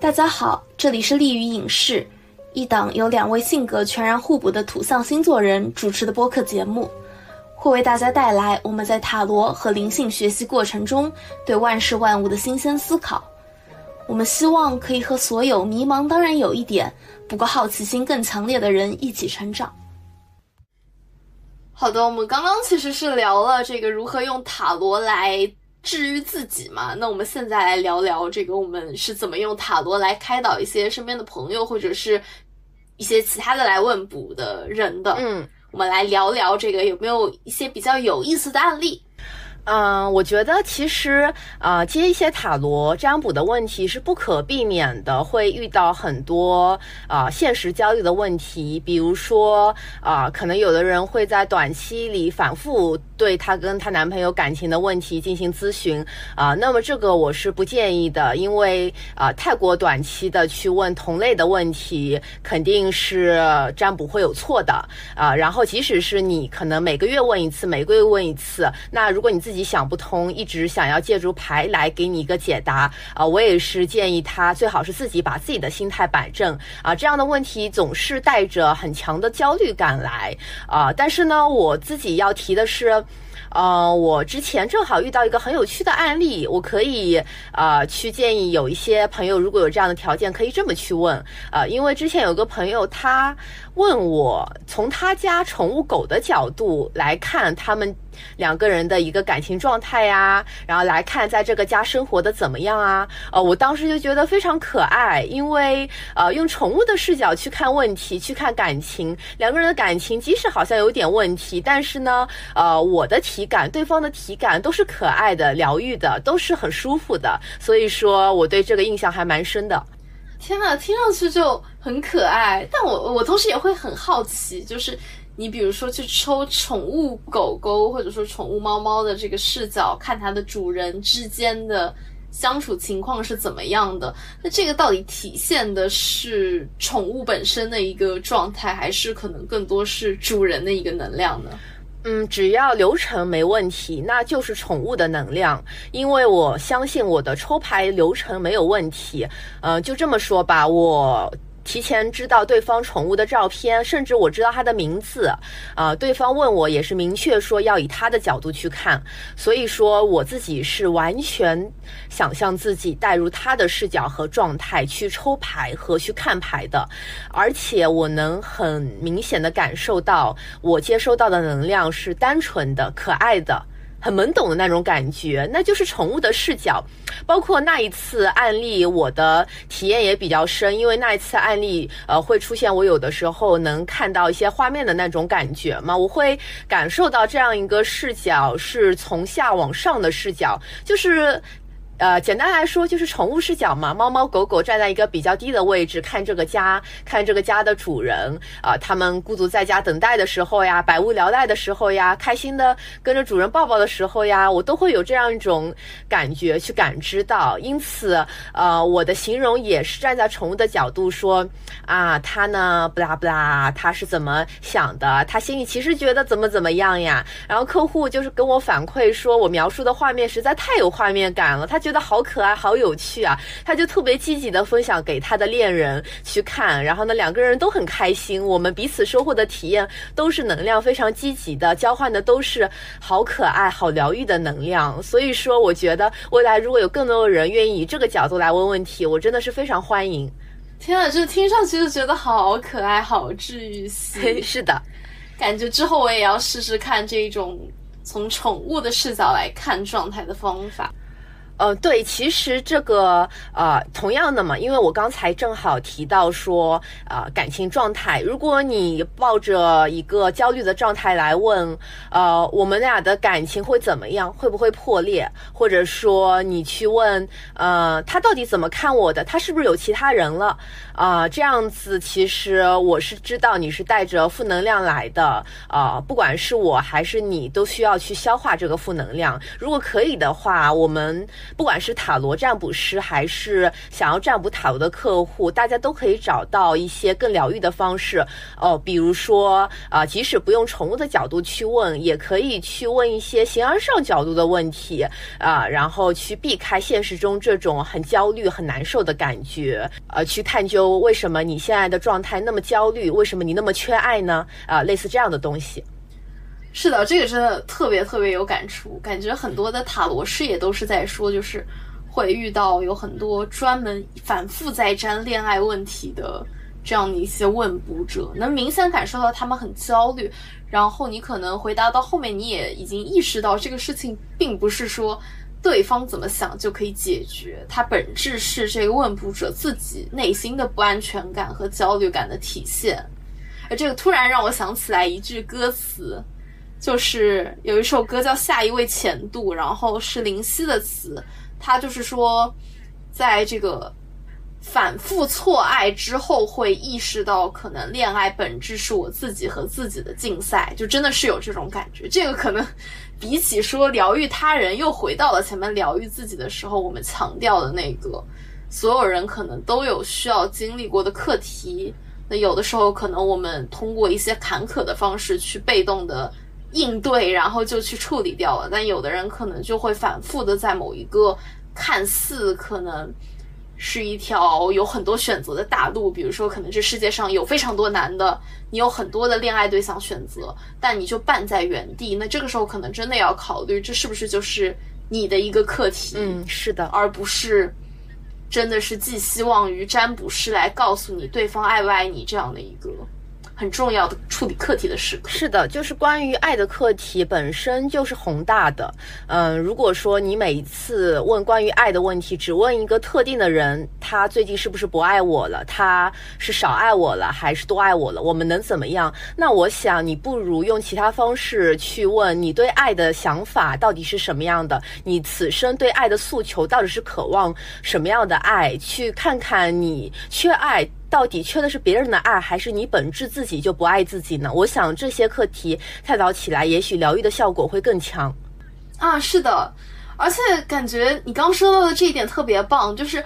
大家好，这里是利于影视，一档由两位性格全然互补的土象星座人主持的播客节目，会为大家带来我们在塔罗和灵性学习过程中对万事万物的新鲜思考。我们希望可以和所有迷茫，当然有一点，不过好奇心更强烈的人一起成长。好的，我们刚刚其实是聊了这个如何用塔罗来。治愈自己嘛？那我们现在来聊聊这个，我们是怎么用塔罗来开导一些身边的朋友，或者是一些其他的来问卜的人的。嗯，我们来聊聊这个有没有一些比较有意思的案例。嗯，我觉得其实啊，接一些塔罗占卜的问题是不可避免的，会遇到很多啊现实焦虑的问题，比如说啊，可能有的人会在短期里反复对她跟她男朋友感情的问题进行咨询啊，那么这个我是不建议的，因为啊，太过短期的去问同类的问题，肯定是占卜会有错的啊。然后，即使是你可能每个月问一次，每个月问一次，那如果你自自己想不通，一直想要借助牌来给你一个解答啊！我也是建议他最好是自己把自己的心态摆正啊！这样的问题总是带着很强的焦虑感来啊！但是呢，我自己要提的是。呃，我之前正好遇到一个很有趣的案例，我可以呃去建议有一些朋友，如果有这样的条件，可以这么去问。呃，因为之前有个朋友他问我，从他家宠物狗的角度来看，他们两个人的一个感情状态呀，然后来看在这个家生活的怎么样啊？呃，我当时就觉得非常可爱，因为呃用宠物的视角去看问题，去看感情，两个人的感情即使好像有点问题，但是呢，呃，我的体。感，对方的体感都是可爱的、疗愈的，都是很舒服的，所以说我对这个印象还蛮深的。天呐，听上去就很可爱，但我我同时也会很好奇，就是你比如说去抽宠物狗狗或者说宠物猫猫的这个视角，看它的主人之间的相处情况是怎么样的？那这个到底体现的是宠物本身的一个状态，还是可能更多是主人的一个能量呢？嗯，只要流程没问题，那就是宠物的能量。因为我相信我的抽牌流程没有问题。呃，就这么说吧，我。提前知道对方宠物的照片，甚至我知道它的名字，啊，对方问我也是明确说要以他的角度去看，所以说我自己是完全想象自己带入他的视角和状态去抽牌和去看牌的，而且我能很明显的感受到我接收到的能量是单纯的、可爱的。很懵懂的那种感觉，那就是宠物的视角。包括那一次案例，我的体验也比较深，因为那一次案例，呃，会出现我有的时候能看到一些画面的那种感觉嘛，我会感受到这样一个视角是从下往上的视角，就是。呃，简单来说就是宠物视角嘛，猫猫狗狗站在一个比较低的位置看这个家，看这个家的主人啊，他们孤独在家等待的时候呀，百无聊赖的时候呀，开心的跟着主人抱抱的时候呀，我都会有这样一种感觉去感知到。因此，呃，我的形容也是站在宠物的角度说啊，它呢，不拉不拉，它是怎么想的？它心里其实觉得怎么怎么样呀？然后客户就是跟我反馈说，我描述的画面实在太有画面感了，他觉。觉得好可爱，好有趣啊！他就特别积极的分享给他的恋人去看，然后呢，两个人都很开心。我们彼此收获的体验都是能量非常积极的，交换的都是好可爱、好疗愈的能量。所以说，我觉得未来如果有更多的人愿意以这个角度来问问题，我真的是非常欢迎。天啊，这听上去就觉得好可爱、好治愈 系。是的，感觉之后我也要试试看这种从宠物的视角来看状态的方法。呃，对，其实这个呃，同样的嘛，因为我刚才正好提到说，呃，感情状态，如果你抱着一个焦虑的状态来问，呃，我们俩的感情会怎么样？会不会破裂？或者说你去问，呃，他到底怎么看我的？他是不是有其他人了？啊，这样子，其实我是知道你是带着负能量来的，啊，不管是我还是你，都需要去消化这个负能量。如果可以的话，我们。不管是塔罗占卜师，还是想要占卜塔罗的客户，大家都可以找到一些更疗愈的方式。哦，比如说啊，即使不用宠物的角度去问，也可以去问一些形而上角度的问题啊，然后去避开现实中这种很焦虑、很难受的感觉，呃，去探究为什么你现在的状态那么焦虑，为什么你那么缺爱呢？啊，类似这样的东西。是的，这个真的特别特别有感触，感觉很多的塔罗师也都是在说，就是会遇到有很多专门反复在占恋爱问题的这样的一些问卜者，能明显感受到他们很焦虑。然后你可能回答到后面，你也已经意识到这个事情并不是说对方怎么想就可以解决，它本质是这个问卜者自己内心的不安全感和焦虑感的体现。而这个突然让我想起来一句歌词。就是有一首歌叫《下一位前度》，然后是林夕的词，他就是说，在这个反复错爱之后，会意识到可能恋爱本质是我自己和自己的竞赛，就真的是有这种感觉。这个可能比起说疗愈他人，又回到了前面疗愈自己的时候，我们强调的那个，所有人可能都有需要经历过的课题。那有的时候，可能我们通过一些坎坷的方式去被动的。应对，然后就去处理掉了。但有的人可能就会反复的在某一个看似可能是一条有很多选择的大路，比如说可能这世界上有非常多男的，你有很多的恋爱对象选择，但你就绊在原地。那这个时候可能真的要考虑，这是不是就是你的一个课题？嗯，是的，而不是真的是寄希望于占卜师来告诉你对方爱不爱你这样的一个。很重要的处理课题的时刻是的，就是关于爱的课题本身就是宏大的。嗯，如果说你每一次问关于爱的问题，只问一个特定的人，他最近是不是不爱我了？他是少爱我了，还是多爱我了？我们能怎么样？那我想你不如用其他方式去问你对爱的想法到底是什么样的？你此生对爱的诉求到底是渴望什么样的爱？去看看你缺爱。到底缺的是别人的爱，还是你本质自己就不爱自己呢？我想这些课题探讨起来，也许疗愈的效果会更强。啊，是的，而且感觉你刚说到的这一点特别棒，就是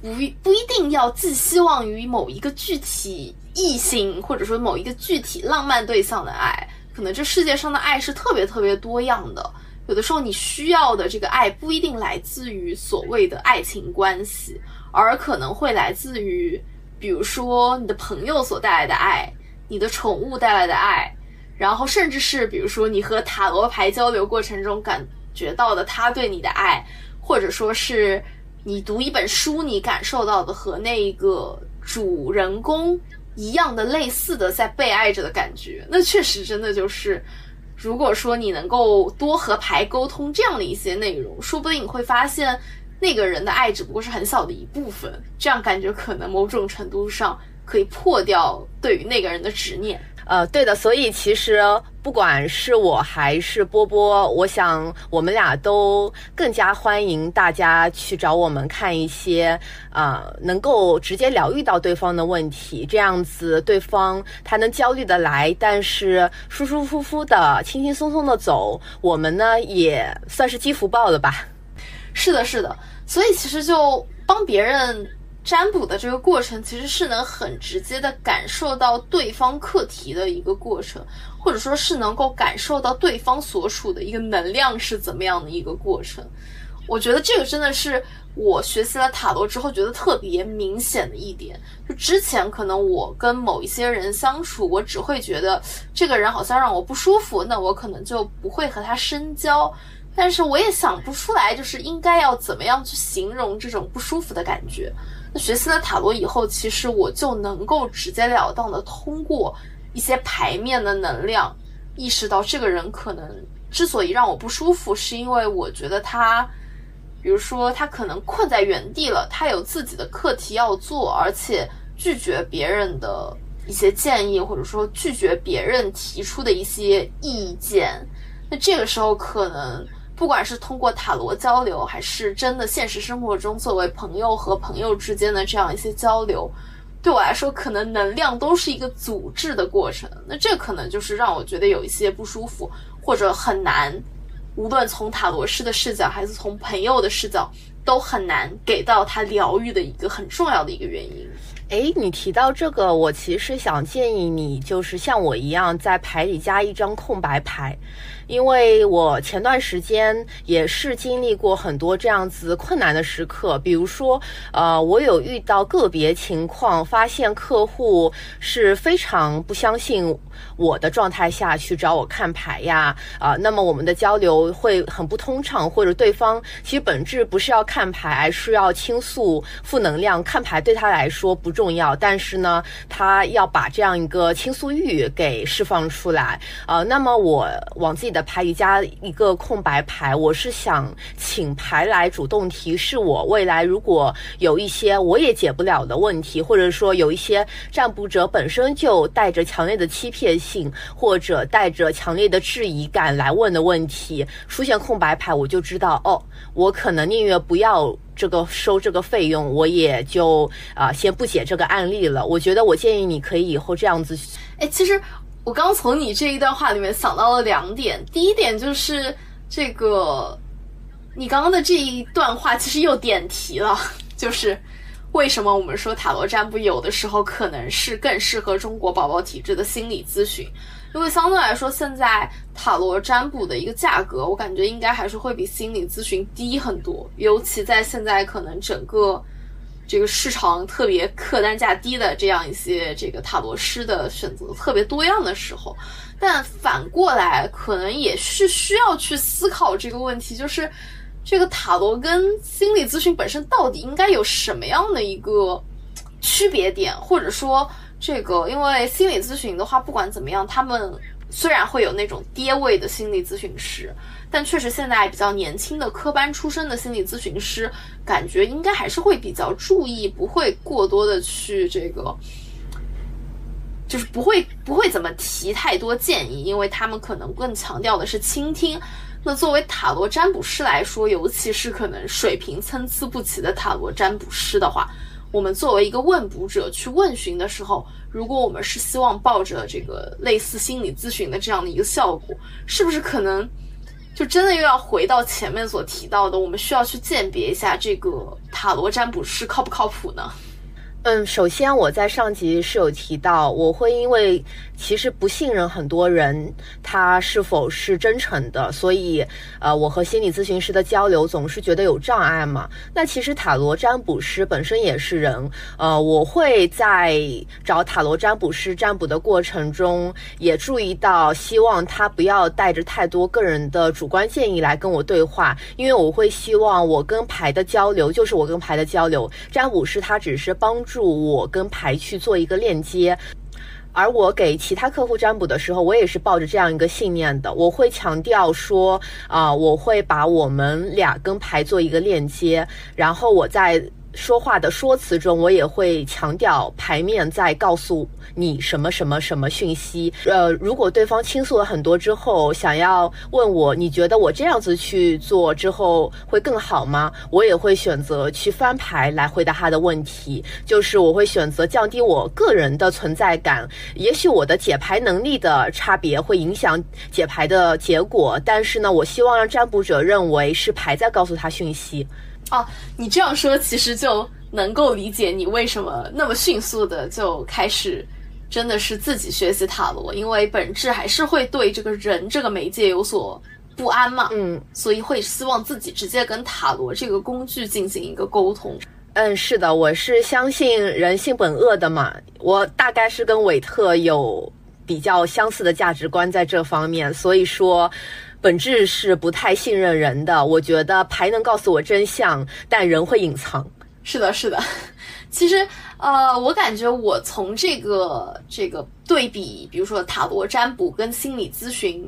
不不一定要寄希望于某一个具体异性，或者说某一个具体浪漫对象的爱，可能这世界上的爱是特别特别多样的。有的时候你需要的这个爱不一定来自于所谓的爱情关系。而可能会来自于，比如说你的朋友所带来的爱，你的宠物带来的爱，然后甚至是比如说你和塔罗牌交流过程中感觉到的他对你的爱，或者说是你读一本书你感受到的和那个主人公一样的类似的在被爱着的感觉，那确实真的就是，如果说你能够多和牌沟通这样的一些内容，说不定你会发现。那个人的爱只不过是很小的一部分，这样感觉可能某种程度上可以破掉对于那个人的执念。呃，对的，所以其实不管是我还是波波，我想我们俩都更加欢迎大家去找我们看一些啊，能够直接疗愈到对方的问题，这样子对方他能焦虑的来，但是舒舒服服的、轻轻松松的走，我们呢也算是积福报了吧。是的，是的。所以其实就帮别人占卜的这个过程，其实是能很直接的感受到对方课题的一个过程，或者说是能够感受到对方所处的一个能量是怎么样的一个过程。我觉得这个真的是我学习了塔罗之后觉得特别明显的一点。就之前可能我跟某一些人相处，我只会觉得这个人好像让我不舒服，那我可能就不会和他深交。但是我也想不出来，就是应该要怎么样去形容这种不舒服的感觉。那学习了塔罗以后，其实我就能够直截了当的通过一些牌面的能量，意识到这个人可能之所以让我不舒服，是因为我觉得他，比如说他可能困在原地了，他有自己的课题要做，而且拒绝别人的一些建议，或者说拒绝别人提出的一些意见。那这个时候可能。不管是通过塔罗交流，还是真的现实生活中作为朋友和朋友之间的这样一些交流，对我来说，可能能量都是一个阻滞的过程。那这可能就是让我觉得有一些不舒服，或者很难无论从塔罗师的视角还是从朋友的视角，都很难给到他疗愈的一个很重要的一个原因。哎，你提到这个，我其实想建议你，就是像我一样，在牌里加一张空白牌，因为我前段时间也是经历过很多这样子困难的时刻，比如说，呃，我有遇到个别情况，发现客户是非常不相信我的状态下去找我看牌呀，啊，那么我们的交流会很不通畅，或者对方其实本质不是要看牌，而是要倾诉负能量，看牌对他来说不重。要，但是呢，他要把这样一个倾诉欲给释放出来，呃，那么我往自己的牌里加一个空白牌，我是想请牌来主动提示我，未来如果有一些我也解不了的问题，或者说有一些占卜者本身就带着强烈的欺骗性，或者带着强烈的质疑感来问的问题，出现空白牌，我就知道，哦，我可能宁愿不要。这个收这个费用，我也就啊先不解这个案例了。我觉得我建议你可以以后这样子。哎，其实我刚从你这一段话里面想到了两点。第一点就是这个，你刚刚的这一段话其实又点题了，就是为什么我们说塔罗占卜有的时候可能是更适合中国宝宝体质的心理咨询。因为相对来说，现在塔罗占卜的一个价格，我感觉应该还是会比心理咨询低很多。尤其在现在可能整个这个市场特别客单价低的这样一些这个塔罗师的选择特别多样的时候，但反过来可能也是需要去思考这个问题，就是这个塔罗跟心理咨询本身到底应该有什么样的一个区别点，或者说。这个，因为心理咨询的话，不管怎么样，他们虽然会有那种爹味的心理咨询师，但确实现在比较年轻的科班出身的心理咨询师，感觉应该还是会比较注意，不会过多的去这个，就是不会不会怎么提太多建议，因为他们可能更强调的是倾听。那作为塔罗占卜师来说，尤其是可能水平参差不齐的塔罗占卜师的话。我们作为一个问卜者去问询的时候，如果我们是希望抱着这个类似心理咨询的这样的一个效果，是不是可能就真的又要回到前面所提到的，我们需要去鉴别一下这个塔罗占卜师靠不靠谱呢？嗯，首先我在上集是有提到，我会因为其实不信任很多人他是否是真诚的，所以呃，我和心理咨询师的交流总是觉得有障碍嘛。那其实塔罗占卜师本身也是人，呃，我会在找塔罗占卜师占卜的过程中也注意到，希望他不要带着太多个人的主观建议来跟我对话，因为我会希望我跟牌的交流就是我跟牌的交流，占卜师他只是帮助。助我跟牌去做一个链接，而我给其他客户占卜的时候，我也是抱着这样一个信念的。我会强调说，啊，我会把我们俩跟牌做一个链接，然后我在。说话的说辞中，我也会强调牌面在告诉你什么什么什么讯息。呃，如果对方倾诉了很多之后，想要问我，你觉得我这样子去做之后会更好吗？我也会选择去翻牌来回答他的问题，就是我会选择降低我个人的存在感。也许我的解牌能力的差别会影响解牌的结果，但是呢，我希望让占卜者认为是牌在告诉他讯息。哦，你这样说其实就能够理解你为什么那么迅速的就开始，真的是自己学习塔罗，因为本质还是会对这个人这个媒介有所不安嘛，嗯，所以会希望自己直接跟塔罗这个工具进行一个沟通。嗯，是的，我是相信人性本恶的嘛，我大概是跟韦特有比较相似的价值观在这方面，所以说。本质是不太信任人的，我觉得牌能告诉我真相，但人会隐藏。是的，是的。其实，呃，我感觉我从这个这个对比，比如说塔罗占卜跟心理咨询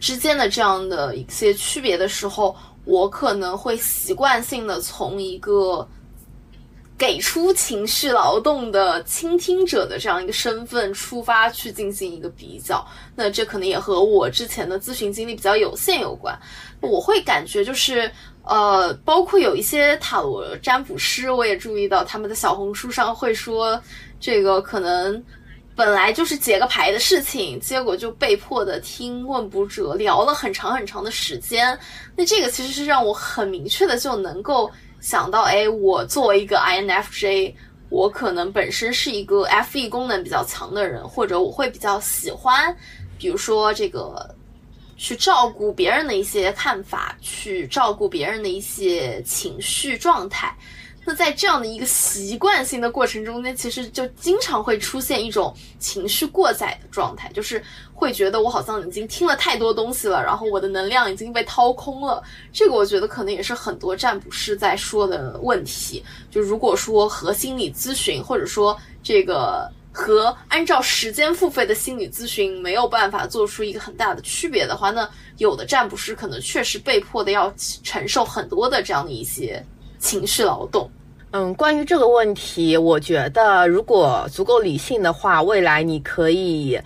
之间的这样的一些区别的时候，我可能会习惯性的从一个。给出情绪劳动的倾听者的这样一个身份出发去进行一个比较，那这可能也和我之前的咨询经历比较有限有关。我会感觉就是，呃，包括有一些塔罗占卜师，我也注意到他们的小红书上会说，这个可能本来就是解个牌的事情，结果就被迫的听问卜者聊了很长很长的时间。那这个其实是让我很明确的就能够想到，哎，我作为一个 INFJ，我可能本身是一个 FE 功能比较强的人，或者我会比较喜欢，比如说这个去照顾别人的一些看法，去照顾别人的一些情绪状态。那在这样的一个习惯性的过程中间，其实就经常会出现一种情绪过载的状态，就是会觉得我好像已经听了太多东西了，然后我的能量已经被掏空了。这个我觉得可能也是很多占卜师在说的问题。就如果说和心理咨询，或者说这个和按照时间付费的心理咨询没有办法做出一个很大的区别的话，那有的占卜师可能确实被迫的要承受很多的这样的一些情绪劳动。嗯，关于这个问题，我觉得如果足够理性的话，未来你可以。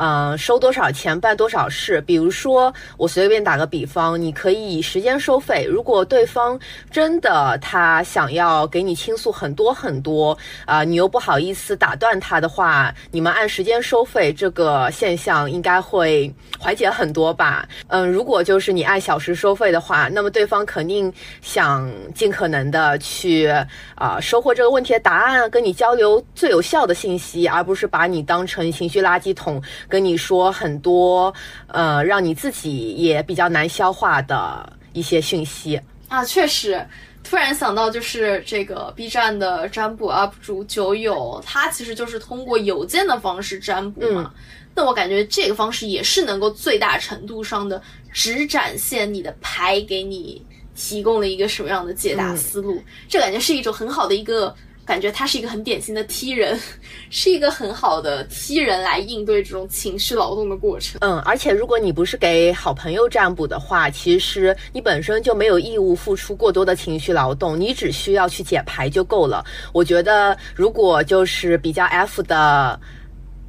嗯，收多少钱办多少事。比如说，我随便打个比方，你可以以时间收费。如果对方真的他想要给你倾诉很多很多，啊，你又不好意思打断他的话，你们按时间收费，这个现象应该会缓解很多吧？嗯，如果就是你按小时收费的话，那么对方肯定想尽可能的去啊收获这个问题的答案，跟你交流最有效的信息，而不是把你当成情绪垃圾桶。跟你说很多，呃，让你自己也比较难消化的一些讯息啊，确实，突然想到就是这个 B 站的占卜 UP 主九友，他其实就是通过邮件的方式占卜嘛。那我感觉这个方式也是能够最大程度上的只展现你的牌给你提供了一个什么样的解答思路，这感觉是一种很好的一个。感觉他是一个很典型的 T 人，是一个很好的 T 人来应对这种情绪劳动的过程。嗯，而且如果你不是给好朋友占卜的话，其实你本身就没有义务付出过多的情绪劳动，你只需要去解牌就够了。我觉得，如果就是比较 F 的，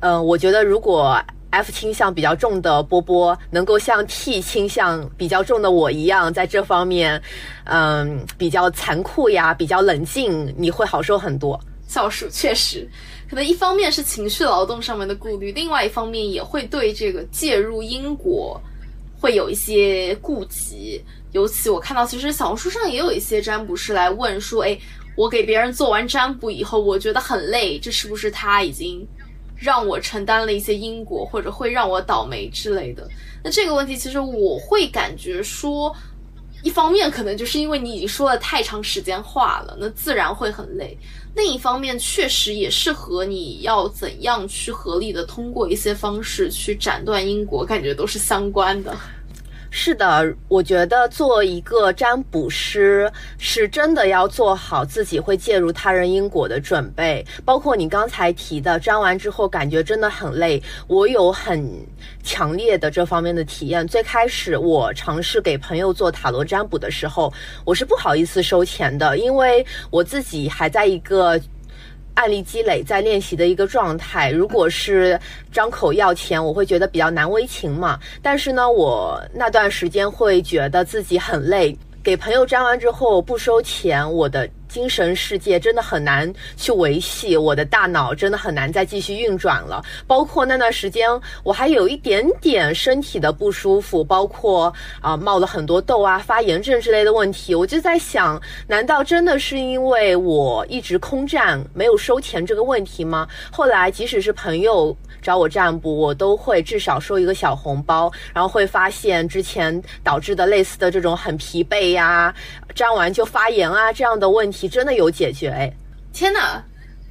嗯，我觉得如果。F 倾向比较重的波波，能够像 T 倾向比较重的我一样，在这方面，嗯，比较残酷呀，比较冷静，你会好受很多。小鼠确实，可能一方面是情绪劳动上面的顾虑，另外一方面也会对这个介入因果会有一些顾及。尤其我看到，其实小红书上也有一些占卜师来问说：“哎，我给别人做完占卜以后，我觉得很累，这是不是他已经？”让我承担了一些因果，或者会让我倒霉之类的。那这个问题，其实我会感觉说，一方面可能就是因为你已经说了太长时间话了，那自然会很累；另一方面，确实也是和你要怎样去合理的通过一些方式去斩断因果，感觉都是相关的。是的，我觉得做一个占卜师是真的要做好自己会介入他人因果的准备，包括你刚才提的占完之后感觉真的很累，我有很强烈的这方面的体验。最开始我尝试给朋友做塔罗占卜的时候，我是不好意思收钱的，因为我自己还在一个。案例积累在练习的一个状态，如果是张口要钱，我会觉得比较难为情嘛。但是呢，我那段时间会觉得自己很累，给朋友粘完之后不收钱，我的。精神世界真的很难去维系，我的大脑真的很难再继续运转了。包括那段时间，我还有一点点身体的不舒服，包括啊冒了很多痘啊、发炎症之类的问题。我就在想，难道真的是因为我一直空战没有收钱这个问题吗？后来，即使是朋友找我占卜，我都会至少收一个小红包，然后会发现之前导致的类似的这种很疲惫呀。粘完就发炎啊，这样的问题题真的有解决哎！天哪，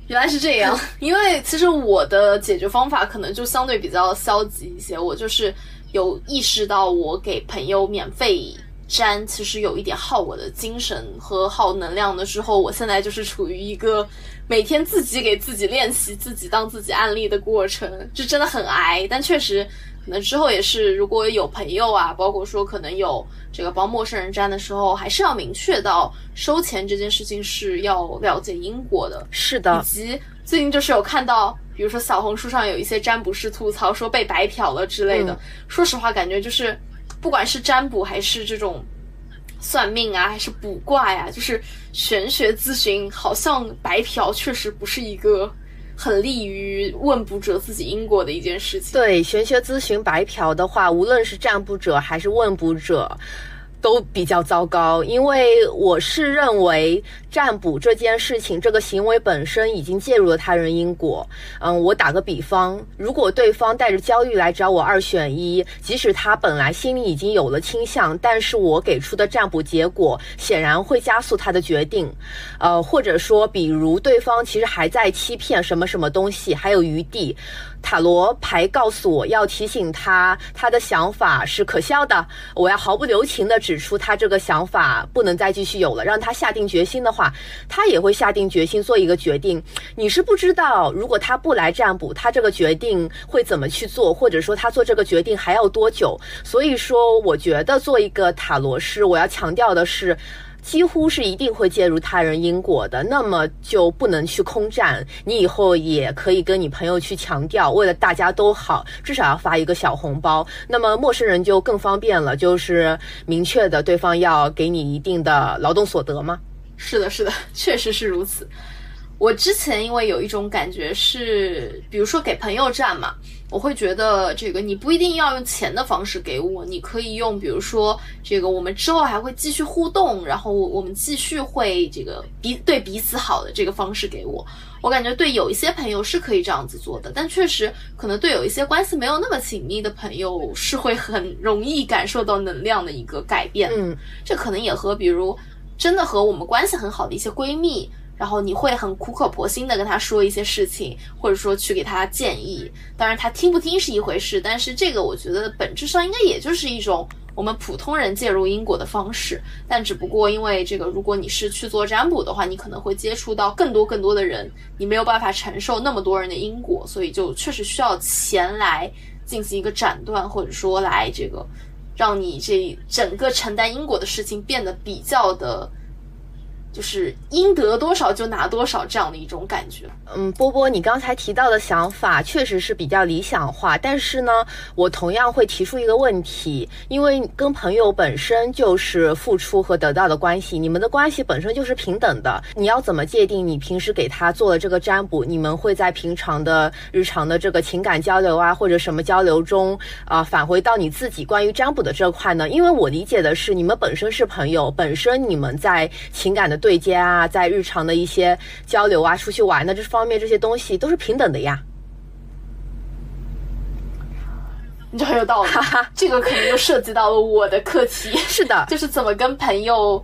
原来是这样。因为其实我的解决方法可能就相对比较消极一些，我就是有意识到我给朋友免费粘，其实有一点耗我的精神和耗能量的时候，我现在就是处于一个每天自己给自己练习、自己当自己案例的过程，就真的很挨，但确实。那之后也是，如果有朋友啊，包括说可能有这个帮陌生人占的时候，还是要明确到收钱这件事情是要了解因果的。是的，以及最近就是有看到，比如说小红书上有一些占卜师吐槽说被白嫖了之类的。说实话，感觉就是不管是占卜还是这种算命啊，还是卜卦呀，就是玄学咨询，好像白嫖确实不是一个很利于问卜者自己因果的一件事情。对，玄学咨询白嫖的话，无论是占卜者还是问卜者。都比较糟糕，因为我是认为占卜这件事情，这个行为本身已经介入了他人因果。嗯，我打个比方，如果对方带着焦虑来找我二选一，即使他本来心里已经有了倾向，但是我给出的占卜结果显然会加速他的决定。呃，或者说，比如对方其实还在欺骗什么什么东西，还有余地。塔罗牌告诉我要提醒他，他的想法是可笑的。我要毫不留情地指出他这个想法不能再继续有了，让他下定决心的话，他也会下定决心做一个决定。你是不知道，如果他不来占卜，他这个决定会怎么去做，或者说他做这个决定还要多久。所以说，我觉得做一个塔罗师，我要强调的是。几乎是一定会介入他人因果的，那么就不能去空战。你以后也可以跟你朋友去强调，为了大家都好，至少要发一个小红包。那么陌生人就更方便了，就是明确的对方要给你一定的劳动所得吗？是的，是的，确实是如此。我之前因为有一种感觉是，比如说给朋友占嘛。我会觉得这个你不一定要用钱的方式给我，你可以用，比如说这个我们之后还会继续互动，然后我们继续会这个彼对彼此好的这个方式给我。我感觉对有一些朋友是可以这样子做的，但确实可能对有一些关系没有那么紧密的朋友是会很容易感受到能量的一个改变。嗯，这可能也和比如真的和我们关系很好的一些闺蜜。然后你会很苦口婆心的跟他说一些事情，或者说去给他建议。当然他听不听是一回事，但是这个我觉得本质上应该也就是一种我们普通人介入因果的方式。但只不过因为这个，如果你是去做占卜的话，你可能会接触到更多更多的人，你没有办法承受那么多人的因果，所以就确实需要钱来进行一个斩断，或者说来这个让你这整个承担因果的事情变得比较的。就是应得多少就拿多少这样的一种感觉。嗯，波波，你刚才提到的想法确实是比较理想化，但是呢，我同样会提出一个问题，因为跟朋友本身就是付出和得到的关系，你们的关系本身就是平等的。你要怎么界定你平时给他做的这个占卜，你们会在平常的日常的这个情感交流啊，或者什么交流中啊，返回到你自己关于占卜的这块呢？因为我理解的是，你们本身是朋友，本身你们在情感的。对接啊，在日常的一些交流啊，出去玩的这方面，这些东西都是平等的呀。你这很有道理，这个可能又涉及到了我的课题。是的，就是怎么跟朋友。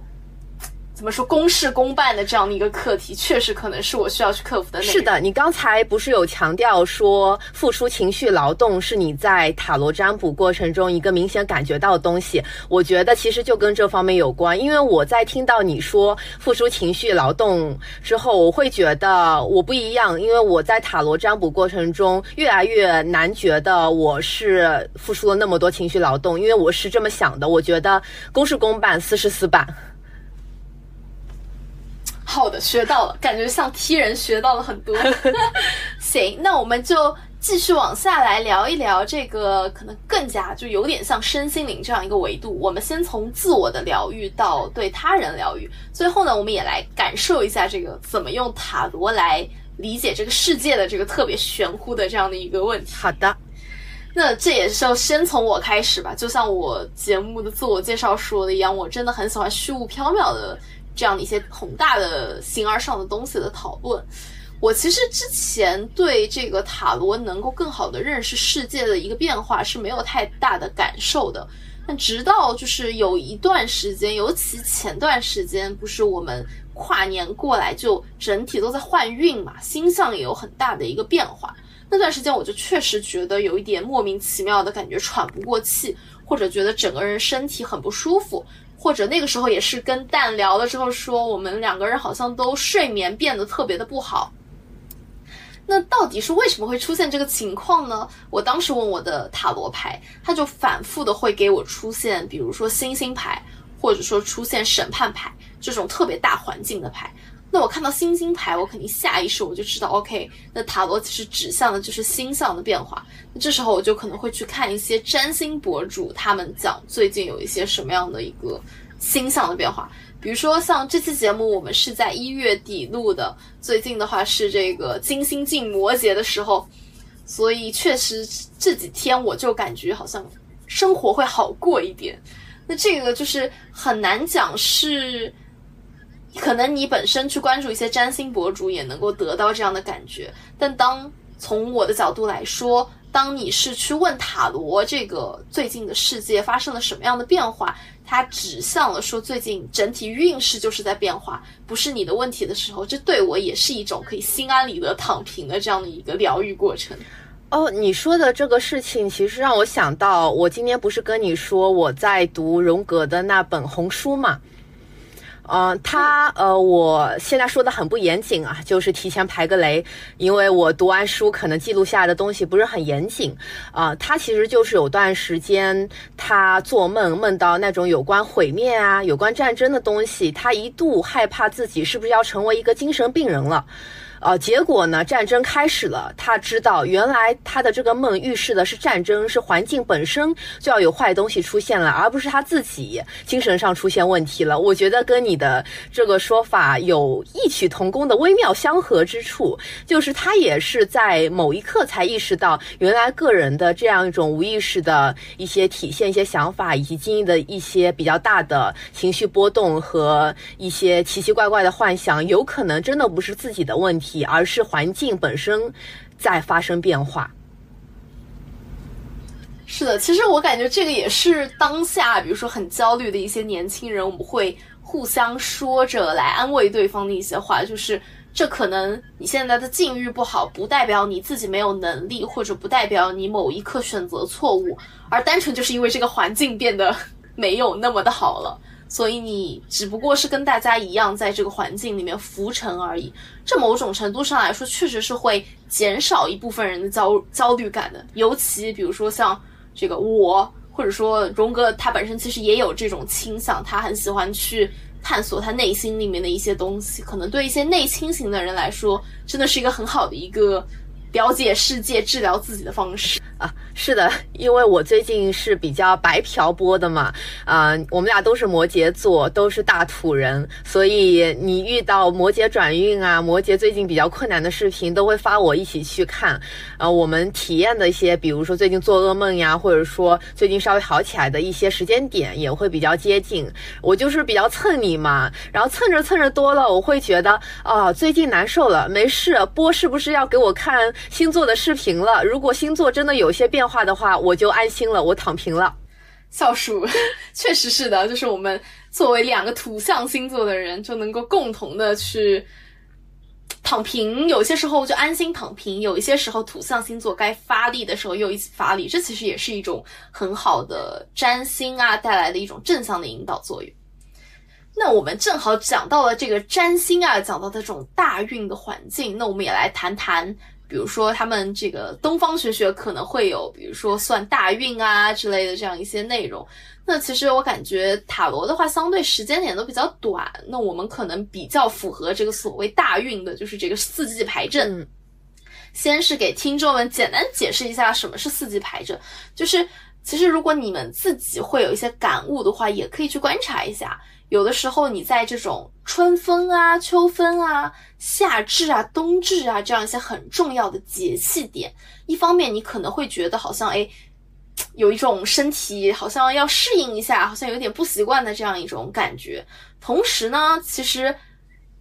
怎么说公事公办的这样的一个课题，确实可能是我需要去克服的。是的，你刚才不是有强调说，付出情绪劳动是你在塔罗占卜过程中一个明显感觉到的东西。我觉得其实就跟这方面有关，因为我在听到你说付出情绪劳动之后，我会觉得我不一样，因为我在塔罗占卜过程中越来越难觉得我是付出了那么多情绪劳动，因为我是这么想的，我觉得公事公办，私事私办。好的，学到了，感觉像踢人学到了很多。行，那我们就继续往下来聊一聊这个，可能更加就有点像身心灵这样一个维度。我们先从自我的疗愈到对他人疗愈，最后呢，我们也来感受一下这个怎么用塔罗来理解这个世界的这个特别玄乎的这样的一个问题。好的，那这也是要先从我开始吧，就像我节目的自我介绍说的一样，我真的很喜欢虚无缥缈的。这样的一些宏大的形而上的东西的讨论，我其实之前对这个塔罗能够更好的认识世界的一个变化是没有太大的感受的。但直到就是有一段时间，尤其前段时间，不是我们跨年过来就整体都在换运嘛，星象也有很大的一个变化。那段时间我就确实觉得有一点莫名其妙的感觉，喘不过气，或者觉得整个人身体很不舒服。或者那个时候也是跟蛋聊了之后说，我们两个人好像都睡眠变得特别的不好。那到底是为什么会出现这个情况呢？我当时问我的塔罗牌，他就反复的会给我出现，比如说星星牌，或者说出现审判牌这种特别大环境的牌。那我看到星星牌，我肯定下意识我就知道，OK，那塔罗其实指向的就是星象的变化。那这时候我就可能会去看一些占星博主，他们讲最近有一些什么样的一个星象的变化。比如说像这期节目，我们是在一月底录的，最近的话是这个金星进摩羯的时候，所以确实这几天我就感觉好像生活会好过一点。那这个就是很难讲，是可能你本身去关注一些占星博主也能够得到这样的感觉，但当从我的角度来说，当你是去问塔罗，这个最近的世界发生了什么样的变化？它指向了说最近整体运势就是在变化，不是你的问题的时候，这对我也是一种可以心安理得躺平的这样的一个疗愈过程。哦，你说的这个事情，其实让我想到，我今天不是跟你说我在读荣格的那本红书嘛？嗯，他呃，我现在说的很不严谨啊，就是提前排个雷，因为我读完书可能记录下来的东西不是很严谨啊。他其实就是有段时间他做梦梦到那种有关毁灭啊、有关战争的东西，他一度害怕自己是不是要成为一个精神病人了。呃，结果呢？战争开始了。他知道，原来他的这个梦预示的是战争，是环境本身就要有坏东西出现了，而不是他自己精神上出现问题了。我觉得跟你的这个说法有异曲同工的微妙相合之处，就是他也是在某一刻才意识到，原来个人的这样一种无意识的一些体现、一些想法，以及经历的一些比较大的情绪波动和一些奇奇怪怪的幻想，有可能真的不是自己的问题。而是环境本身在发生变化。是的，其实我感觉这个也是当下，比如说很焦虑的一些年轻人，我们会互相说着来安慰对方的一些话，就是这可能你现在的境遇不好，不代表你自己没有能力，或者不代表你某一刻选择错误，而单纯就是因为这个环境变得没有那么的好了。所以你只不过是跟大家一样，在这个环境里面浮沉而已。这某种程度上来说，确实是会减少一部分人的焦焦虑感的。尤其比如说像这个我，或者说荣哥，他本身其实也有这种倾向，他很喜欢去探索他内心里面的一些东西。可能对一些内倾型的人来说，真的是一个很好的一个了解世界、治疗自己的方式。啊，是的，因为我最近是比较白嫖播的嘛，啊，我们俩都是摩羯座，都是大土人，所以你遇到摩羯转运啊，摩羯最近比较困难的视频，都会发我一起去看，啊，我们体验的一些，比如说最近做噩梦呀，或者说最近稍微好起来的一些时间点，也会比较接近。我就是比较蹭你嘛，然后蹭着蹭着多了，我会觉得啊，最近难受了，没事，播是不是要给我看星座的视频了？如果星座真的有。些变化的话，我就安心了，我躺平了。笑鼠，确实是的，就是我们作为两个土象星座的人，就能够共同的去躺平。有些时候就安心躺平，有一些时候土象星座该发力的时候又一起发力，这其实也是一种很好的占星啊带来的一种正向的引导作用。那我们正好讲到了这个占星啊，讲到的这种大运的环境，那我们也来谈谈。比如说，他们这个东方玄学可能会有，比如说算大运啊之类的这样一些内容。那其实我感觉塔罗的话，相对时间点都比较短。那我们可能比较符合这个所谓大运的，就是这个四季排阵。先是给听众们简单解释一下什么是四季排阵，就是其实如果你们自己会有一些感悟的话，也可以去观察一下。有的时候，你在这种春分啊、秋分啊、夏至啊、冬至啊这样一些很重要的节气点，一方面你可能会觉得好像哎，有一种身体好像要适应一下，好像有点不习惯的这样一种感觉。同时呢，其实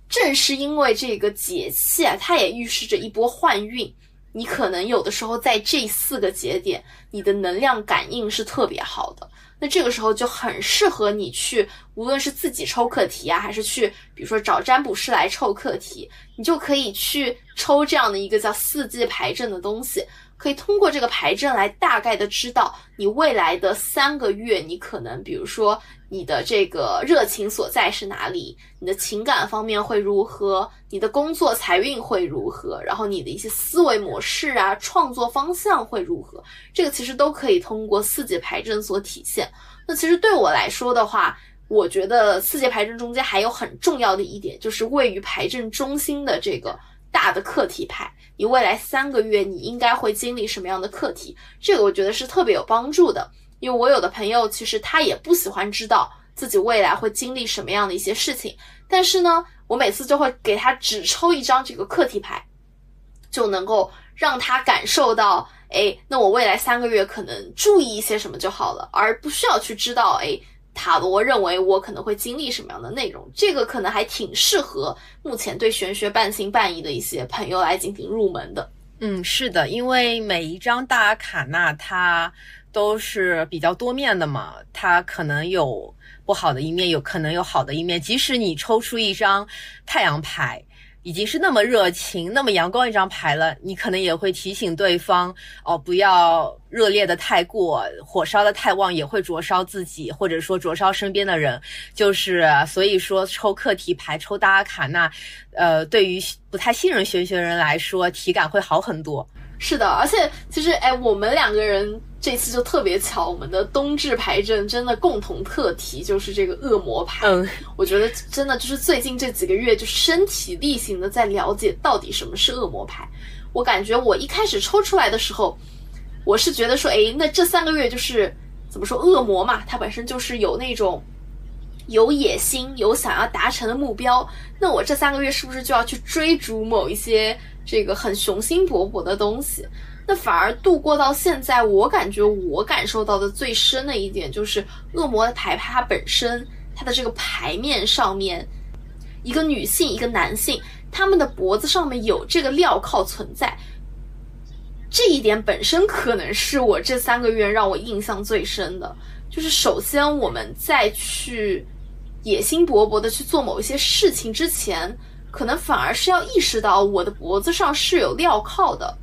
正是因为这个节气啊，它也预示着一波换运。你可能有的时候在这四个节点，你的能量感应是特别好的。那这个时候就很适合你去，无论是自己抽课题啊，还是去，比如说找占卜师来抽课题，你就可以去抽这样的一个叫四季牌阵的东西。可以通过这个牌阵来大概的知道你未来的三个月，你可能比如说你的这个热情所在是哪里，你的情感方面会如何，你的工作财运会如何，然后你的一些思维模式啊，创作方向会如何，这个其实都可以通过四节牌阵所体现。那其实对我来说的话，我觉得四节牌阵中间还有很重要的一点，就是位于牌阵中心的这个。大的课题牌，你未来三个月你应该会经历什么样的课题？这个我觉得是特别有帮助的，因为我有的朋友其实他也不喜欢知道自己未来会经历什么样的一些事情。但是呢，我每次就会给他只抽一张这个课题牌，就能够让他感受到，哎，那我未来三个月可能注意一些什么就好了，而不需要去知道，哎，塔罗认为我可能会经历什么样的内容。这个可能还挺适合目前对玄学半信半疑的一些朋友来进行入门的。嗯，是的，因为每一张大阿卡纳它都是比较多面的嘛，它可能有不好的一面，有可能有好的一面。即使你抽出一张太阳牌。已经是那么热情、那么阳光一张牌了，你可能也会提醒对方哦，不要热烈的太过，火烧的太旺也会灼烧自己，或者说灼烧身边的人。就是所以说，抽课题牌、抽大阿卡那，呃，对于不太信任玄学人来说，体感会好很多。是的，而且其实，哎，我们两个人这次就特别巧，我们的冬至牌阵真的共同特题就是这个恶魔牌。嗯，我觉得真的就是最近这几个月，就是身体力行的在了解到底什么是恶魔牌。我感觉我一开始抽出来的时候，我是觉得说，哎，那这三个月就是怎么说，恶魔嘛，它本身就是有那种有野心、有想要达成的目标。那我这三个月是不是就要去追逐某一些？这个很雄心勃勃的东西，那反而度过到现在，我感觉我感受到的最深的一点就是，恶魔的牌它本身，它的这个牌面上面，一个女性，一个男性，他们的脖子上面有这个镣铐存在，这一点本身可能是我这三个月让我印象最深的。就是首先我们在去野心勃勃的去做某一些事情之前。可能反而是要意识到我的脖子上是有镣铐的，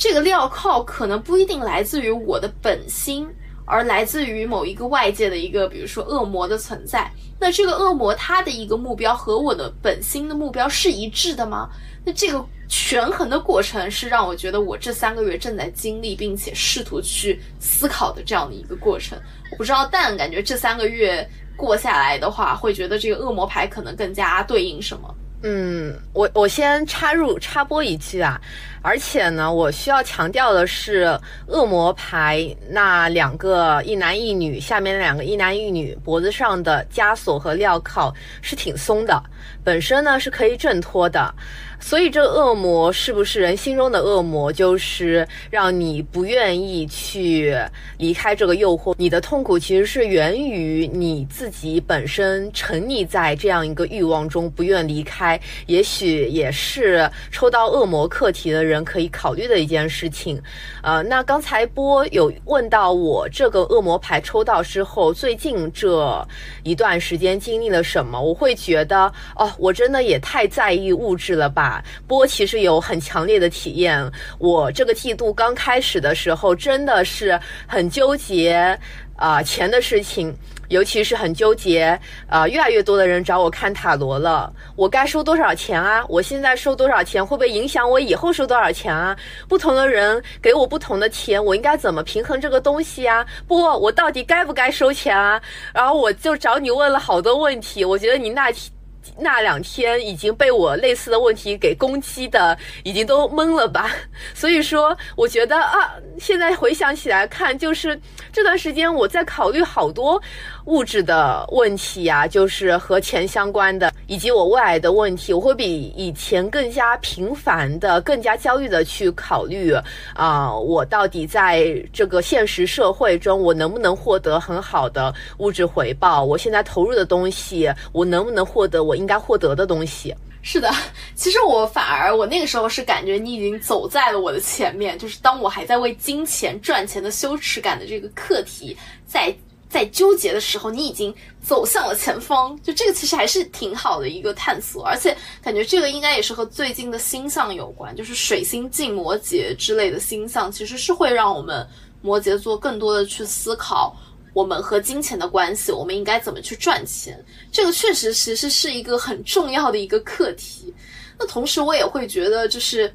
这个镣铐可能不一定来自于我的本心，而来自于某一个外界的一个，比如说恶魔的存在。那这个恶魔他的一个目标和我的本心的目标是一致的吗？那这个权衡的过程是让我觉得我这三个月正在经历，并且试图去思考的这样的一个过程。我不知道，但感觉这三个月。过下来的话，会觉得这个恶魔牌可能更加对应什么？嗯，我我先插入插播一句啊，而且呢，我需要强调的是，恶魔牌那两个一男一女，下面那两个一男一女脖子上的枷锁和镣铐是挺松的，本身呢是可以挣脱的。所以，这恶魔是不是人心中的恶魔？就是让你不愿意去离开这个诱惑。你的痛苦其实是源于你自己本身沉溺在这样一个欲望中，不愿离开。也许也是抽到恶魔课题的人可以考虑的一件事情。呃，那刚才波有问到我这个恶魔牌抽到之后，最近这一段时间经历了什么？我会觉得，哦，我真的也太在意物质了吧。波其实有很强烈的体验。我这个季度刚开始的时候，真的是很纠结啊钱的事情，尤其是很纠结啊，越来越多的人找我看塔罗了，我该收多少钱啊？我现在收多少钱，会不会影响我以后收多少钱啊？不同的人给我不同的钱，我应该怎么平衡这个东西啊？波，我到底该不该收钱啊？然后我就找你问了好多问题，我觉得你那天。那两天已经被我类似的问题给攻击的，已经都懵了吧？所以说，我觉得啊，现在回想起来看，就是这段时间我在考虑好多物质的问题呀，就是和钱相关的，以及我未来的问题，我会比以前更加频繁的、更加焦虑的去考虑啊，我到底在这个现实社会中，我能不能获得很好的物质回报？我现在投入的东西，我能不能获得？我应该获得的东西是的，其实我反而我那个时候是感觉你已经走在了我的前面，就是当我还在为金钱赚钱的羞耻感的这个课题在在纠结的时候，你已经走向了前方。就这个其实还是挺好的一个探索，而且感觉这个应该也是和最近的星象有关，就是水星进摩羯之类的星象，其实是会让我们摩羯座更多的去思考。我们和金钱的关系，我们应该怎么去赚钱？这个确实其实是一个很重要的一个课题。那同时，我也会觉得，就是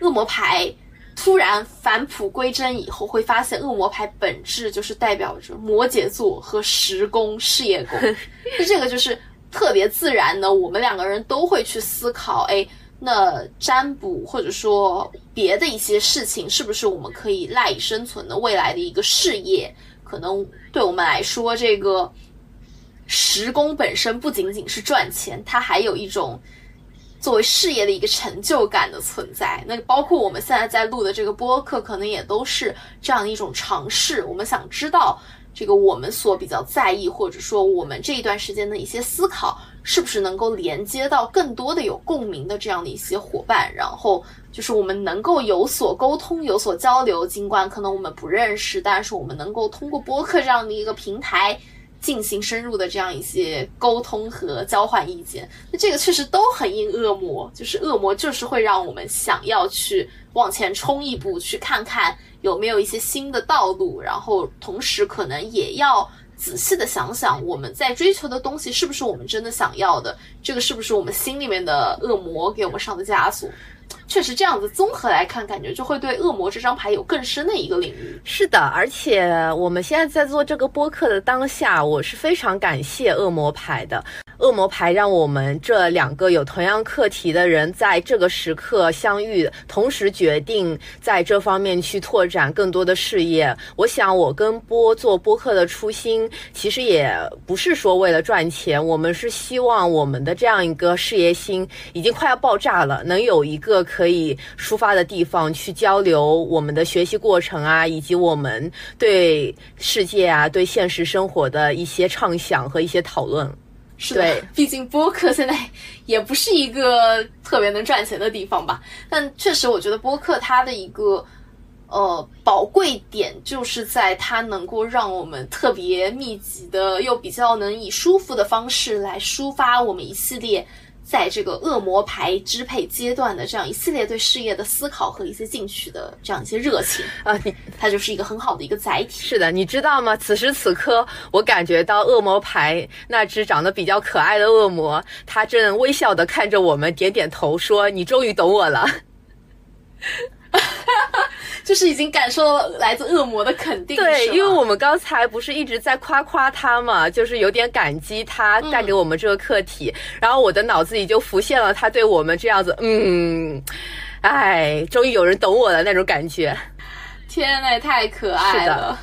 恶魔牌突然返璞归真以后，会发现恶魔牌本质就是代表着摩羯座和十宫事业宫。那这个就是特别自然的，我们两个人都会去思考：哎，那占卜或者说别的一些事情，是不是我们可以赖以生存的未来的一个事业？可能对我们来说，这个时工本身不仅仅是赚钱，它还有一种作为事业的一个成就感的存在。那包括我们现在在录的这个播客，可能也都是这样一种尝试。我们想知道这个我们所比较在意，或者说我们这一段时间的一些思考，是不是能够连接到更多的有共鸣的这样的一些伙伴，然后。就是我们能够有所沟通、有所交流，尽管可能我们不认识，但是我们能够通过播客这样的一个平台进行深入的这样一些沟通和交换意见。那这个确实都很应恶魔，就是恶魔就是会让我们想要去往前冲一步，去看看有没有一些新的道路，然后同时可能也要仔细的想想我们在追求的东西是不是我们真的想要的，这个是不是我们心里面的恶魔给我们上的枷锁。确实这样子，综合来看，感觉就会对恶魔这张牌有更深的一个领域。是的，而且我们现在在做这个播客的当下，我是非常感谢恶魔牌的。恶魔牌让我们这两个有同样课题的人在这个时刻相遇，同时决定在这方面去拓展更多的事业。我想，我跟波做播客的初心，其实也不是说为了赚钱，我们是希望我们的这样一个事业心已经快要爆炸了，能有一个可以抒发的地方去交流我们的学习过程啊，以及我们对世界啊、对现实生活的一些畅想和一些讨论。是的，毕竟播客现在也不是一个特别能赚钱的地方吧。但确实，我觉得播客它的一个呃宝贵点，就是在它能够让我们特别密集的，又比较能以舒服的方式来抒发我们一系列。在这个恶魔牌支配阶段的这样一系列对事业的思考和一些进取的这样一些热情啊，你它就是一个很好的一个载体。是的，你知道吗？此时此刻，我感觉到恶魔牌那只长得比较可爱的恶魔，它正微笑的看着我们，点点头说：“你终于懂我了。” 就是已经感受到来自恶魔的肯定。对，因为我们刚才不是一直在夸夸他嘛，就是有点感激他带给我们这个课题，然后我的脑子里就浮现了他对我们这样子，嗯，哎，终于有人懂我了那种感觉。天呐，太可爱了，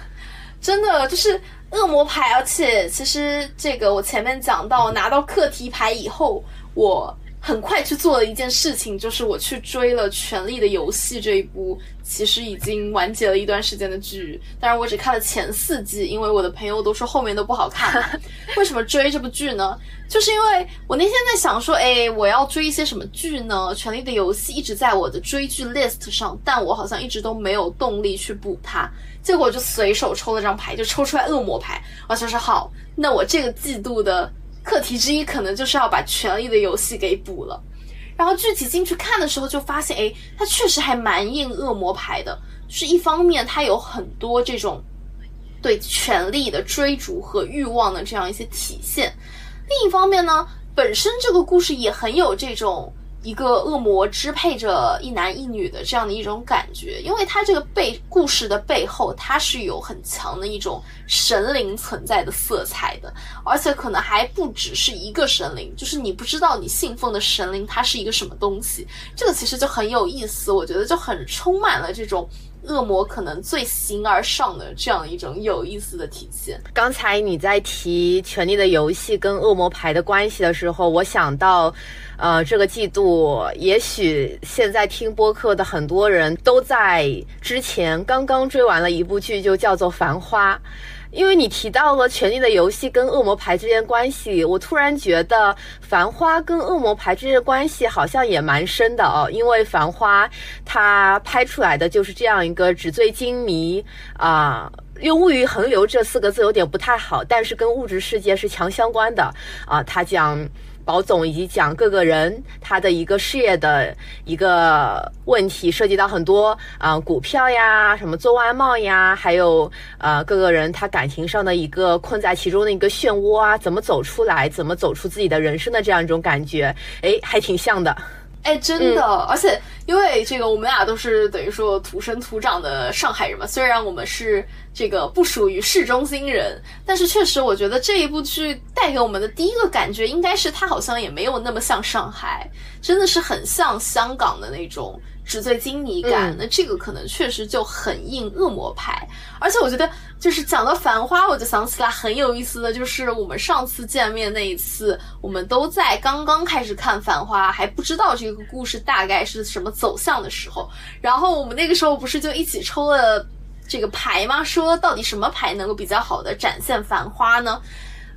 真的就是恶魔牌，而且其实这个我前面讲到拿到课题牌以后，我。很快去做了一件事情，就是我去追了《权力的游戏》这一部，其实已经完结了一段时间的剧。但是，我只看了前四季，因为我的朋友都说后面都不好看。为什么追这部剧呢？就是因为我那天在想说，哎，我要追一些什么剧呢？《权力的游戏》一直在我的追剧 list 上，但我好像一直都没有动力去补它。结果就随手抽了张牌，就抽出来恶魔牌。我想说好，那我这个季度的。课题之一可能就是要把《权力的游戏》给补了，然后具体进去看的时候就发现，哎，它确实还蛮硬恶魔牌的。是一方面，它有很多这种对权力的追逐和欲望的这样一些体现；另一方面呢，本身这个故事也很有这种。一个恶魔支配着一男一女的这样的一种感觉，因为它这个背故事的背后，它是有很强的一种神灵存在的色彩的，而且可能还不只是一个神灵，就是你不知道你信奉的神灵它是一个什么东西，这个其实就很有意思，我觉得就很充满了这种。恶魔可能最形而上的这样一种有意思的体现。刚才你在提《权力的游戏》跟恶魔牌的关系的时候，我想到，呃，这个季度，也许现在听播客的很多人都在之前刚刚追完了一部剧，就叫做《繁花》。因为你提到了《权力的游戏》跟恶魔牌之间关系，我突然觉得《繁花》跟恶魔牌之间的关系好像也蛮深的哦。因为《繁花》它拍出来的就是这样一个纸醉金迷啊，用“物欲横流”这四个字有点不太好，但是跟物质世界是强相关的啊。它讲。保总以及讲各个人他的一个事业的一个问题，涉及到很多啊股票呀，什么做外贸呀，还有呃各个人他感情上的一个困在其中的一个漩涡啊，怎么走出来，怎么走出自己的人生的这样一种感觉，哎，还挺像的。哎，真的，而且因为这个，我们俩都是等于说土生土长的上海人嘛。虽然我们是这个不属于市中心人，但是确实，我觉得这一部剧带给我们的第一个感觉，应该是它好像也没有那么像上海，真的是很像香港的那种纸醉金迷感。那这个可能确实就很应恶魔牌，而且我觉得就是讲到繁花，我就想起来很有意思的就是我们上次见面那一次，我们都在刚刚开始看繁花，还不知道这个故事大概是什么走向的时候，然后我们那个时候不是就一起抽了这个牌吗？说到底什么牌能够比较好的展现繁花呢？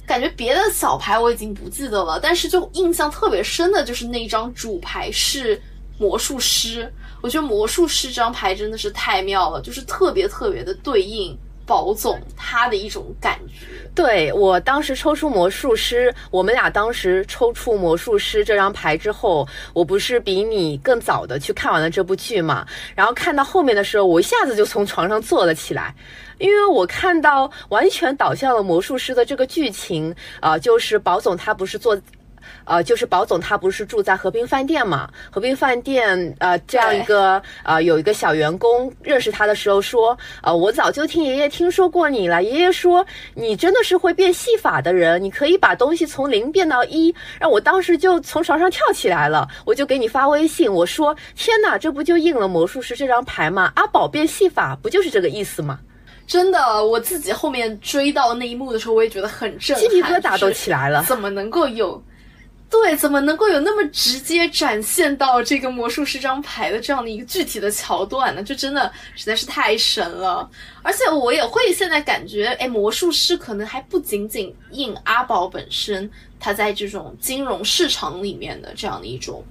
感觉别的小牌我已经不记得了，但是就印象特别深的就是那张主牌是魔术师，我觉得魔术师这张牌真的是太妙了，就是特别特别的对应。宝总他的一种感觉，对我当时抽出魔术师，我们俩当时抽出魔术师这张牌之后，我不是比你更早的去看完了这部剧嘛？然后看到后面的时候，我一下子就从床上坐了起来，因为我看到完全导向了魔术师的这个剧情，啊，就是宝总他不是做。呃，就是宝总他不是住在和平饭店嘛？和平饭店呃，这样一个呃，有一个小员工认识他的时候说，呃，我早就听爷爷听说过你了。爷爷说你真的是会变戏法的人，你可以把东西从零变到一。让我当时就从床上跳起来了，我就给你发微信，我说天哪，这不就应了魔术师这张牌吗？阿宝变戏法不就是这个意思吗？真的，我自己后面追到那一幕的时候，我也觉得很震撼，鸡皮疙瘩都起来了。怎么能够有？对，怎么能够有那么直接展现到这个魔术师张牌的这样的一个具体的桥段呢？就真的实在是太神了。而且我也会现在感觉，哎，魔术师可能还不仅仅印阿宝本身，他在这种金融市场里面的这样的一种，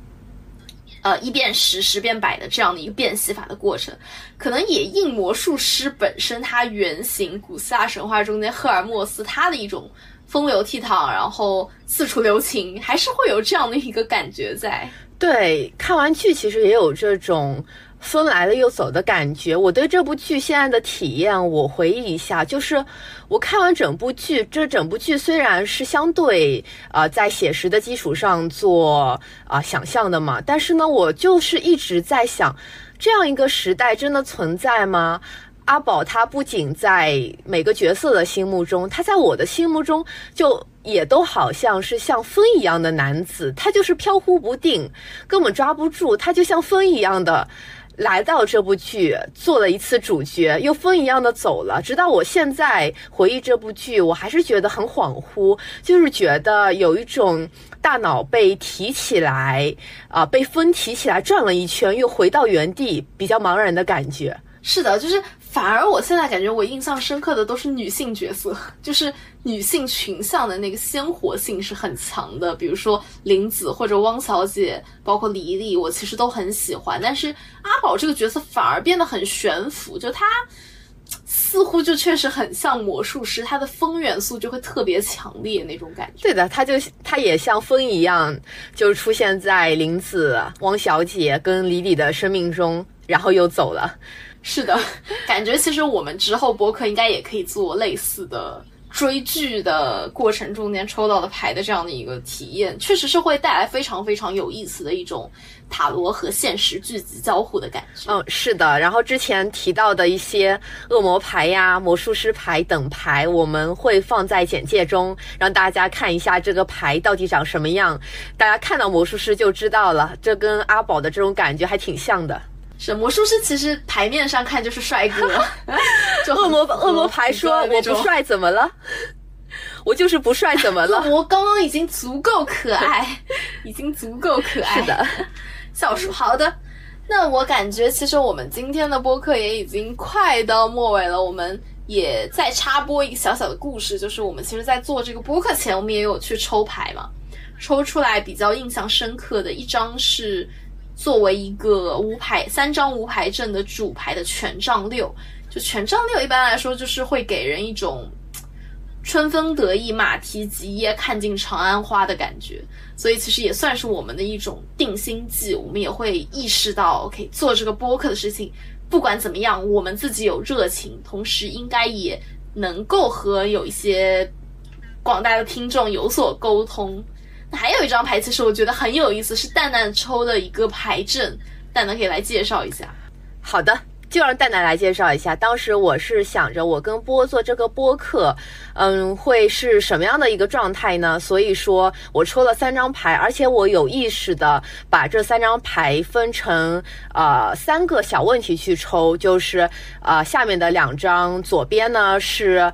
呃，一变十，十变百的这样的一个变戏法的过程，可能也印魔术师本身他原型古希腊神话中间赫尔墨斯他的一种。风流倜傥，然后四处留情，还是会有这样的一个感觉在。对，看完剧其实也有这种风来了又走的感觉。我对这部剧现在的体验，我回忆一下，就是我看完整部剧，这整部剧虽然是相对啊在写实的基础上做啊想象的嘛，但是呢，我就是一直在想，这样一个时代真的存在吗？阿宝他不仅在每个角色的心目中，他在我的心目中就也都好像是像风一样的男子，他就是飘忽不定，根本抓不住。他就像风一样的来到这部剧，做了一次主角，又风一样的走了。直到我现在回忆这部剧，我还是觉得很恍惚，就是觉得有一种大脑被提起来，啊，被风提起来转了一圈，又回到原地，比较茫然的感觉。是的，就是。反而我现在感觉我印象深刻的都是女性角色，就是女性群像的那个鲜活性是很强的。比如说林子或者汪小姐，包括黎黎，我其实都很喜欢。但是阿宝这个角色反而变得很悬浮，就他似乎就确实很像魔术师，他的风元素就会特别强烈那种感觉。对的，他就他也像风一样，就出现在林子、汪小姐跟李李的生命中，然后又走了。是的，感觉其实我们之后播客应该也可以做类似的追剧的过程中间抽到的牌的这样的一个体验，确实是会带来非常非常有意思的一种塔罗和现实剧集交互的感觉。嗯，是的。然后之前提到的一些恶魔牌呀、魔术师牌等牌，我们会放在简介中，让大家看一下这个牌到底长什么样。大家看到魔术师就知道了，这跟阿宝的这种感觉还挺像的。是魔术师，其实牌面上看就是帅哥。就恶魔恶魔牌说我不帅怎么了？我就是不帅怎么了？恶魔刚刚已经足够可爱，已经足够可爱。是的，笑鼠。好的，那我感觉其实我们今天的播客也已经快到末尾了。我们也再插播一个小小的故事，就是我们其实，在做这个播客前，我们也有去抽牌嘛，抽出来比较印象深刻的一张是。作为一个无牌三张无牌阵的主牌的权杖六，就权杖六一般来说就是会给人一种 春风得意马蹄疾耶看尽长安花的感觉，所以其实也算是我们的一种定心剂。我们也会意识到，OK，做这个播客的事情，不管怎么样，我们自己有热情，同时应该也能够和有一些广大的听众有所沟通。还有一张牌，其实我觉得很有意思，是蛋蛋抽的一个牌阵，蛋蛋可以来介绍一下。好的，就让蛋蛋来介绍一下。当时我是想着，我跟波做这个播客，嗯，会是什么样的一个状态呢？所以说我抽了三张牌，而且我有意识的把这三张牌分成呃三个小问题去抽，就是呃下面的两张，左边呢是。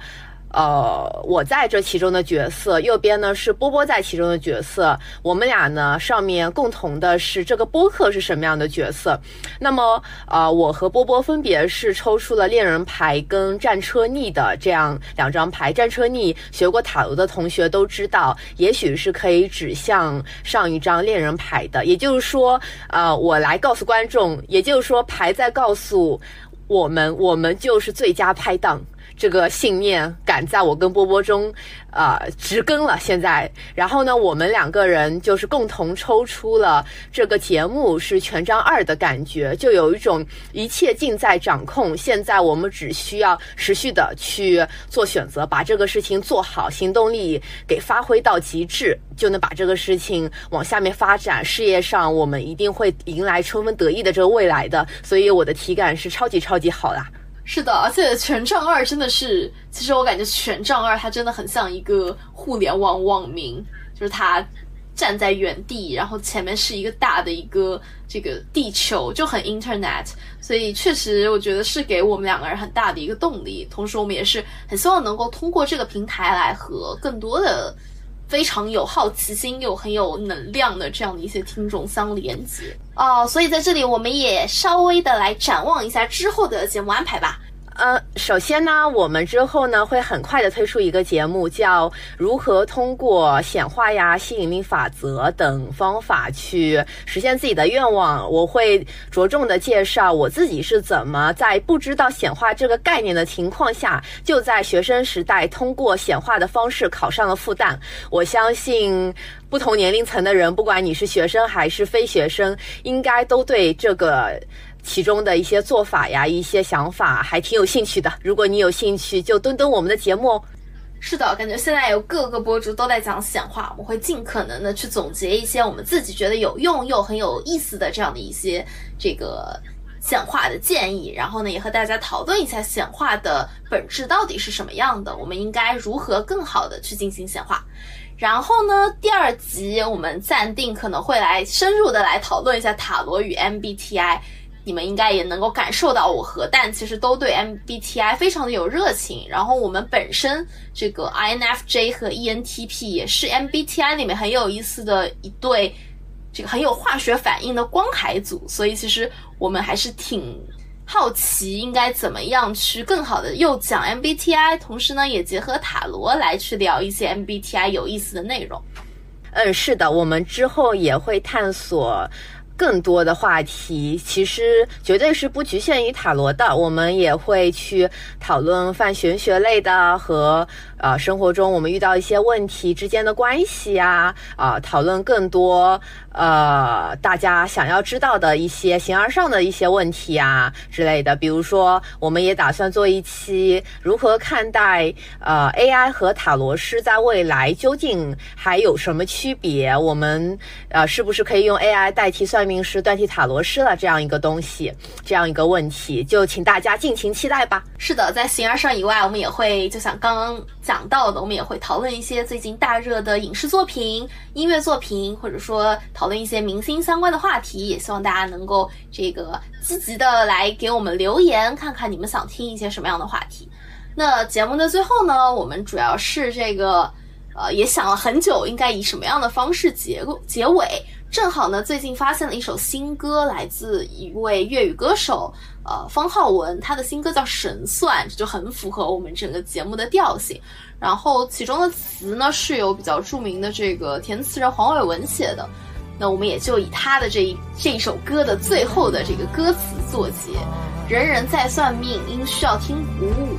呃，我在这其中的角色，右边呢是波波在其中的角色。我们俩呢，上面共同的是这个播客是什么样的角色？那么，呃，我和波波分别是抽出了恋人牌跟战车逆的这样两张牌。战车逆学过塔罗的同学都知道，也许是可以指向上一张恋人牌的。也就是说，呃，我来告诉观众，也就是说，牌在告诉我们，我们就是最佳拍档。这个信念感在我跟波波中，呃，植根了。现在，然后呢，我们两个人就是共同抽出了这个节目是权杖二的感觉，就有一种一切尽在掌控。现在我们只需要持续的去做选择，把这个事情做好，行动力给发挥到极致，就能把这个事情往下面发展。事业上，我们一定会迎来春风得意的这个未来的。所以我的体感是超级超级好啦。是的，而且权杖二真的是，其实我感觉权杖二它真的很像一个互联网网民，就是他站在原地，然后前面是一个大的一个这个地球，就很 Internet，所以确实我觉得是给我们两个人很大的一个动力。同时，我们也是很希望能够通过这个平台来和更多的。非常有好奇心又很有能量的这样的一些听众相连接哦，所以在这里我们也稍微的来展望一下之后的节目安排吧。呃，首先呢，我们之后呢会很快的推出一个节目，叫如何通过显化呀、吸引力法则等方法去实现自己的愿望。我会着重的介绍我自己是怎么在不知道显化这个概念的情况下，就在学生时代通过显化的方式考上了复旦。我相信不同年龄层的人，不管你是学生还是非学生，应该都对这个。其中的一些做法呀，一些想法还挺有兴趣的。如果你有兴趣，就蹲蹲我们的节目哦。是的，感觉现在有各个博主都在讲显化，我们会尽可能的去总结一些我们自己觉得有用又很有意思的这样的一些这个显化的建议，然后呢，也和大家讨论一下显化的本质到底是什么样的，我们应该如何更好的去进行显化。然后呢，第二集我们暂定可能会来深入的来讨论一下塔罗与 MBTI。你们应该也能够感受到，我和蛋其实都对 MBTI 非常的有热情。然后我们本身这个 INFJ 和 ENTP 也是 MBTI 里面很有意思的一对，这个很有化学反应的光海组。所以其实我们还是挺好奇，应该怎么样去更好的又讲 MBTI，同时呢也结合塔罗来去聊一些 MBTI 有意思的内容。嗯，是的，我们之后也会探索。更多的话题其实绝对是不局限于塔罗的，我们也会去讨论泛玄学类的和呃生活中我们遇到一些问题之间的关系呀，啊讨论更多呃大家想要知道的一些形而上的一些问题啊之类的。比如说，我们也打算做一期如何看待呃 AI 和塔罗师在未来究竟还有什么区别？我们呃是不是可以用 AI 代替算？命师代替塔罗师了这样一个东西，这样一个问题，就请大家尽情期待吧。是的，在形而上以外，我们也会就像刚刚讲到的，我们也会讨论一些最近大热的影视作品、音乐作品，或者说讨论一些明星相关的话题。也希望大家能够这个积极的来给我们留言，看看你们想听一些什么样的话题。那节目的最后呢，我们主要是这个呃，也想了很久，应该以什么样的方式结结尾。正好呢，最近发现了一首新歌，来自一位粤语歌手，呃，方浩文，他的新歌叫《神算》，这就很符合我们整个节目的调性。然后其中的词呢，是由比较著名的这个填词人黄伟文写的。那我们也就以他的这一这一首歌的最后的这个歌词作结：人人在算命，因需要听鼓舞，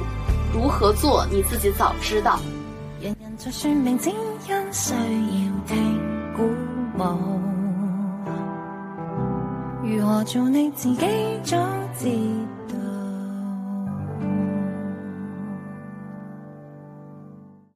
如何做你自己早知道。人人在算命，只因需要听鼓舞。如何做你自己早知